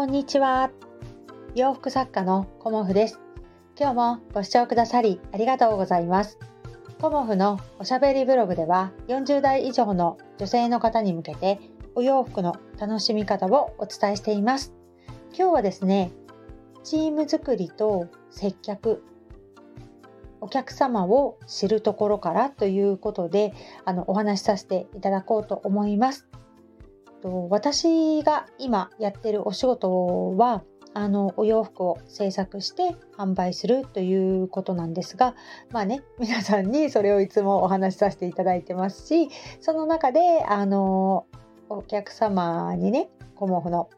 こんにちは。洋服作家のコモフです。今日もご視聴くださりありがとうございます。コモフのおしゃべりブログでは40代以上の女性の方に向けてお洋服の楽しみ方をお伝えしています。今日はですね、チーム作りと接客お客様を知るところからということであのお話しさせていただこうと思います。と私が今やってるお仕事はあのお洋服を制作して販売するということなんですがまあね皆さんにそれをいつもお話しさせていただいてますしその中であのお客様にねコモフの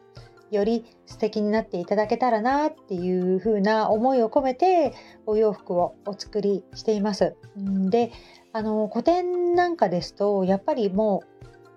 より素敵になっていただけたらなっていう風な思いを込めてお洋服をお作りしています。であの個展なんかですとやっぱりもう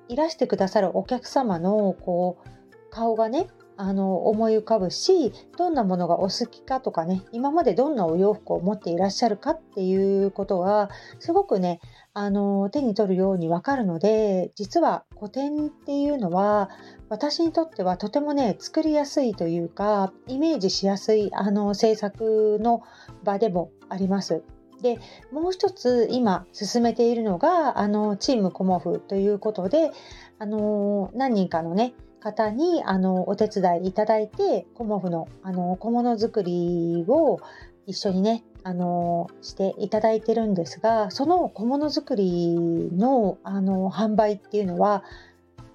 いらしてくださるお客様のこう顔がねあの思い浮かぶしどんなものがお好きかとかね今までどんなお洋服を持っていらっしゃるかっていうことがすごくねあの手に取るようにわかるので実は個展っていうのは私にとってはとてもね作りやすいというかイメージしやすいあの制作の場でもあります。でもう一つ今進めているのがあのチームコモフということであの何人かのね方にあのお手伝いいただいてコモフのあの小物作りを一緒にねあのしていただいてるんですがその小物作りのあの販売っていうのは、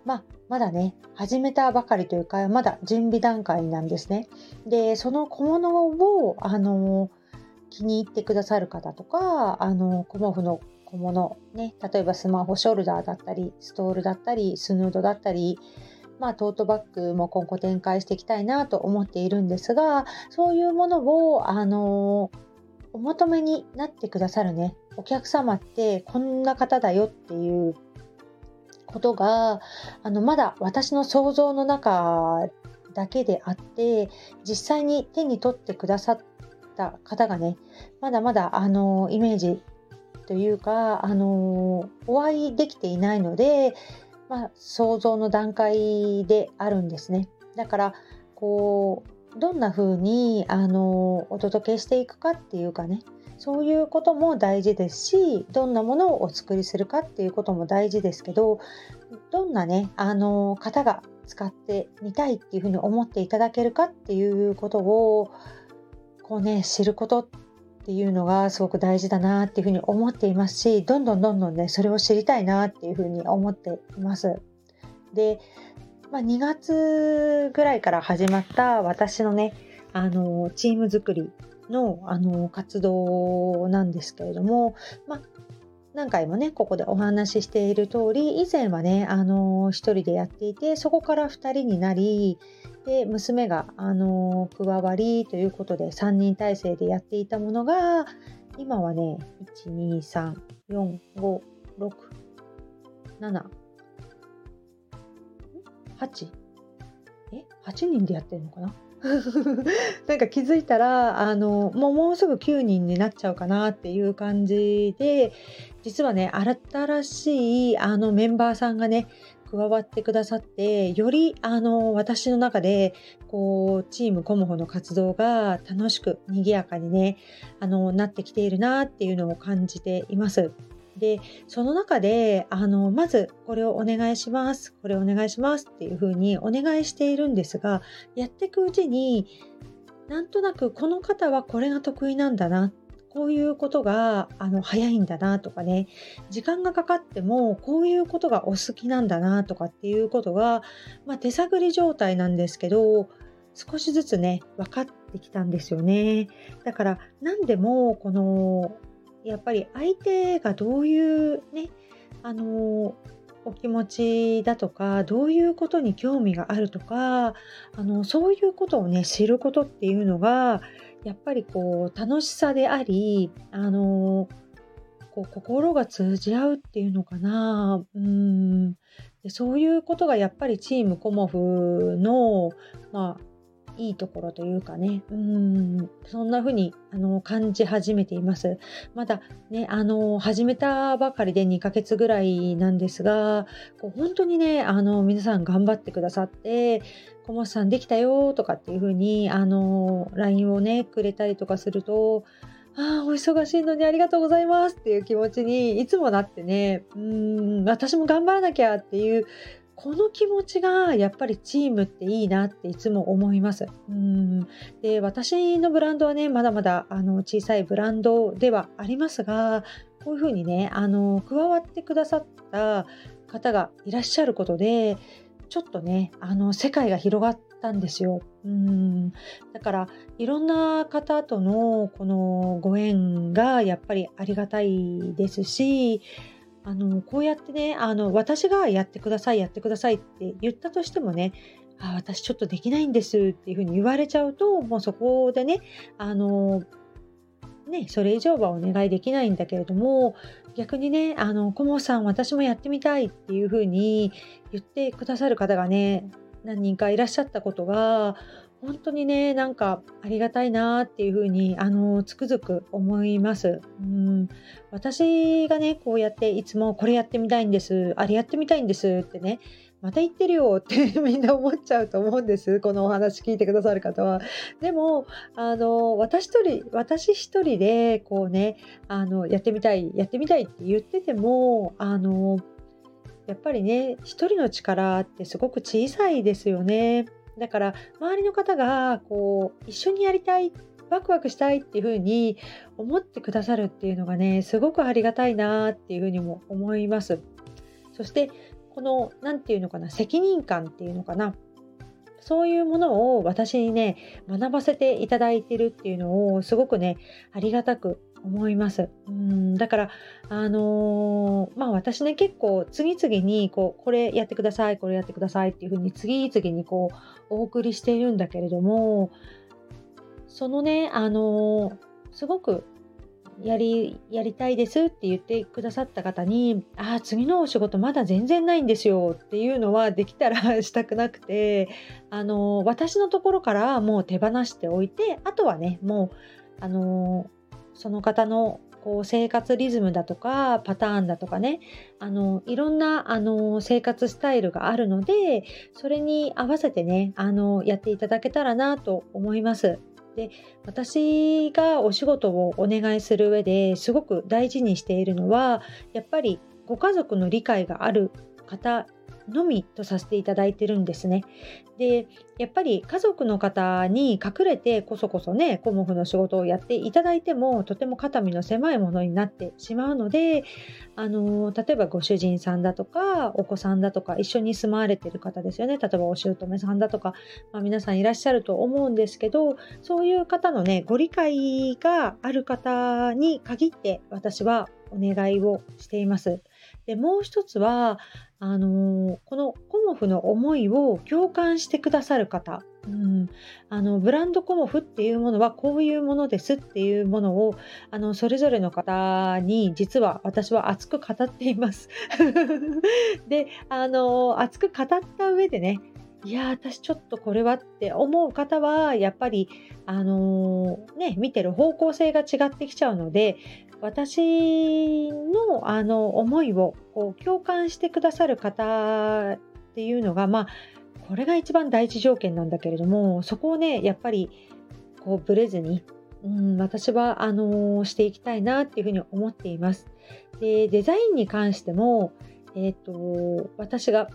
まあ、まだね始めたばかりというかまだ準備段階なんですね。でその小物をあの気に入ってくださる方とかあのコモフの小物ね例えばスマホショルダーだったりストールだったりスヌードだったりまあ、トートバッグも今後展開していきたいなと思っているんですがそういうものをあのお求めになってくださるねお客様ってこんな方だよっていうことがあのまだ私の想像の中だけであって実際に手に取ってくださった方がねまだまだあのイメージというかあのお会いできていないのでまあ、想像の段階であるんですね。だからこうどんな風にあのお届けしていくかっていうかねそういうことも大事ですしどんなものをお作りするかっていうことも大事ですけどどんなねあの方が使ってみたいっていうふうに思っていただけるかっていうことをこうね知ることっていうのがすごく大事だなっていうふうに思っていますしどんどんどんどんねそれを知りたいなっていうふうに思っています。で、まあ、2月ぐらいから始まった私のねあのチーム作りのあの活動なんですけれども、まあ、何回もねここでお話ししている通り以前はねあの1人でやっていてそこから2人になりで娘が、あの加わりということで3人体制でやっていたものが今はね1234567え？8人でやってるのかな？なんか気づいたらあのもうもうすぐ9人になっちゃうかなっていう感じで実はね新しいあのメンバーさんがね加わってくださってよりあの私の中でこうチームコモホの活動が楽しく賑やかにねあのなってきているなっていうのを感じています。でその中であのまずこれをお願いしますこれお願いしますっていうふうにお願いしているんですがやっていくうちになんとなくこの方はこれが得意なんだなこういうことがあの早いんだなとかね時間がかかってもこういうことがお好きなんだなとかっていうことが、まあ、手探り状態なんですけど少しずつね分かってきたんですよね。だから何でもこのやっぱり相手がどういうねあのお気持ちだとかどういうことに興味があるとかあのそういうことをね知ることっていうのがやっぱりこう楽しさでありあのこう心が通じ合うっていうのかな。うん。でそういうことがやっぱりチームコモフの、まあ、いいところというかね、うん、そんな風にあの感じ始めています。まだね、あの、始めたばかりで2ヶ月ぐらいなんですが、こう本当にね、あの、皆さん頑張ってくださって、小松さんできたよとかっていう風に、あの、LINE をね、くれたりとかすると、ああ、お忙しいのにありがとうございますっていう気持ちにいつもなってね、うん、私も頑張らなきゃっていうこの気持ちがやっぱりチームっていいなっていつも思います。うんで私のブランドはねまだまだあの小さいブランドではありますがこういうふうにねあの加わってくださった方がいらっしゃることでちょっとねあの世界が広がったんですよ。うんだからいろんな方とのこのご縁がやっぱりありがたいですしあのこうやってねあの私がやってくださいやってくださいって言ったとしてもねあ私ちょっとできないんですっていうふうに言われちゃうともうそこでねあのねそれ以上はお願いできないんだけれども逆にねあのコモさん私もやってみたいっていうふうに言ってくださる方がね何人かいらっしゃったことが本当にねなんかありがたいなっていうふうにあのつくづく思います。うん私がねこうやっていつもこれやってみたいんですあれやってみたいんですってねまた言ってるよって みんな思っちゃうと思うんですこのお話聞いてくださる方は。でもあの私一人私一人でこうねあのやってみたいやってみたいって言っててもあのやっぱりね一人の力ってすごく小さいですよね。だから周りの方がこう一緒にやりたいワクワクしたいっていう風に思ってくださるっていうのがねすごくありがたいなっていう風にも思います。そしてこの何て言うのかな責任感っていうのかなそういうものを私にね学ばせていただいてるっていうのをすごくねありがたく思います。うんだからあのー、まあ私ね結構次々にこうこれやってくださいこれやってくださいっていうふうに次々にこうお送りしているんだけれどもそのねあのー、すごくやりやりたいですって言ってくださった方に「ああ次のお仕事まだ全然ないんですよ」っていうのはできたら したくなくてあの私のところからもう手放しておいてあとはねもうあのその方のこう生活リズムだとかパターンだとかねあのいろんなあの生活スタイルがあるのでそれに合わせてねあのやっていただけたらなと思います。で私がお仕事をお願いする上ですごく大事にしているのはやっぱりご家族の理解がある方のみとさせていただいてるんですね。でやっぱり家族の方に隠れてこそこそねコモフの仕事をやっていただいてもとても肩身の狭いものになってしまうのであの例えばご主人さんだとかお子さんだとか一緒に住まわれてる方ですよね例えばお姑さんだとか、まあ、皆さんいらっしゃると思うんですけどそういう方のねご理解がある方に限って私はお願いをしています。でもう一つはあのー、このコモフの思いを共感してくださる方、うん、あのブランドコモフっていうものはこういうものですっていうものをあのそれぞれの方に実は私は熱く語っています。であの熱く語った上でねいや私ちょっとこれはって思う方はやっぱりあのー、ね見てる方向性が違ってきちゃうので私のあの思いをこう共感してくださる方っていうのがまあこれが一番第一条件なんだけれどもそこをねやっぱりこうブレずに、うん、私はあのしていきたいなっていうふうに思っています。でデザインに関しても、えーと私が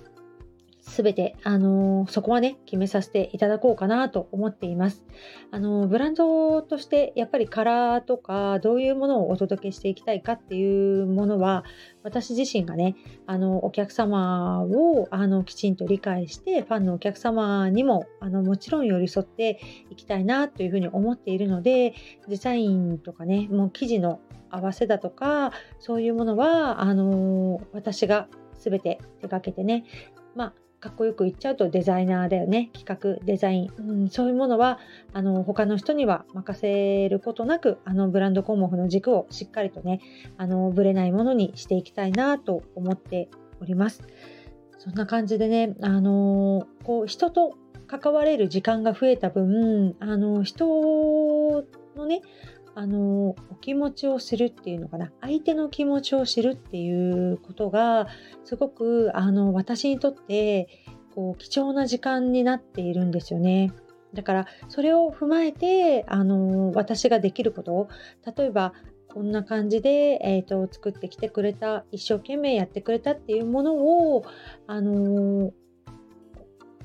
すべて、あのー、そこはね、決めさせていただこうかなと思っています。あのー、ブランドとしてやっぱりカラーとか、どういうものをお届けしていきたいかっていうものは、私自身がね、あの、お客様を、あの、きちんと理解して、ファンのお客様にも、あの、もちろん寄り添っていきたいなというふうに思っているので、デザインとかね、もう記事の合わせだとか、そういうものは、あの、私が全て手掛けてね、まあ、かっこよく言っちゃうとデザイナーだよね。企画デザイン、うん、そういうものはあの他の人には任せることなくあのブランド項目の軸をしっかりとねあのぶれないものにしていきたいなと思っております。そんな感じでねあのこう人と関われる時間が増えた分あの人のねあのお気持ちを知るっていうのかな相手の気持ちを知るっていうことがすごくあの私にとってこう貴重な時間になっているんですよね。だからそれを踏まえてあの私ができることを例えばこんな感じで、えーと、作ってきてくれた一生懸命やってくれたっていうものをあの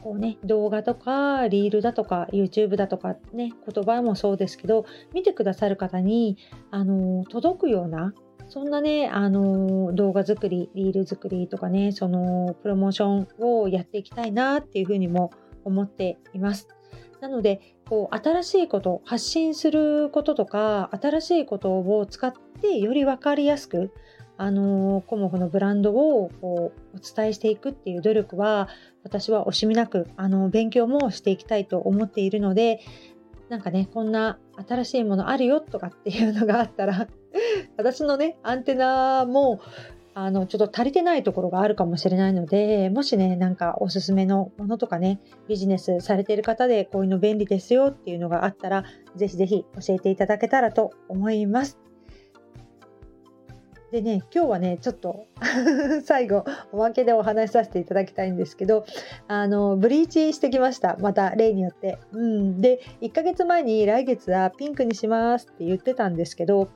こうね、動画とかリールだとか YouTube だとかね言葉もそうですけど見てくださる方にあの届くようなそんなねあの動画作りリール作りとかねそのプロモーションをやっていきたいなっていうふうにも思っています。なのでこう新しいこと発信することとか新しいことを使ってより分かりやすくあのコモフのブランドをこうお伝えしていくっていう努力は私は惜しみなくあの勉強もしていきたいと思っているのでなんかねこんな新しいものあるよとかっていうのがあったら 私のねアンテナもあのちょっと足りてないところがあるかもしれないのでもしねなんかおすすめのものとかねビジネスされてる方でこういうの便利ですよっていうのがあったらぜひぜひ教えていただけたらと思います。でね、今日はね、ちょっと 最後、おまけでお話しさせていただきたいんですけど、あの、ブリーチしてきました。また、例によって。うん。で、1ヶ月前に来月はピンクにしますって言ってたんですけど、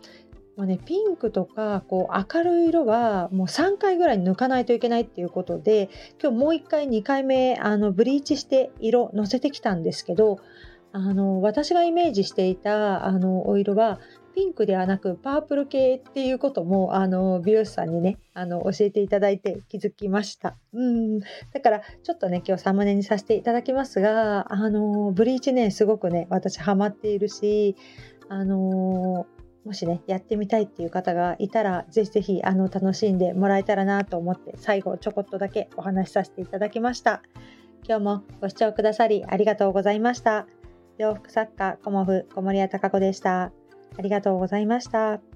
もうね、ピンクとかこう明るい色はもう3回ぐらい抜かないといけないっていうことで今日もう1回2回目あのブリーチして色のせてきたんですけどあの私がイメージしていたあのお色はピンクではなくパープル系っていうこともあの美容師さんにねあの教えていただいて気づきました。うんだからちょっとね今日サムネにさせていただきますがあのブリーチねすごくね私ハマっているしあのもしねやってみたいっていう方がいたらぜひぜひあの楽しんでもらえたらなと思って最後ちょこっとだけお話しさせていただきました。今日もご視聴くださりありがとうございました。洋服作家コモフ小森屋隆子でした。ありがとうございました。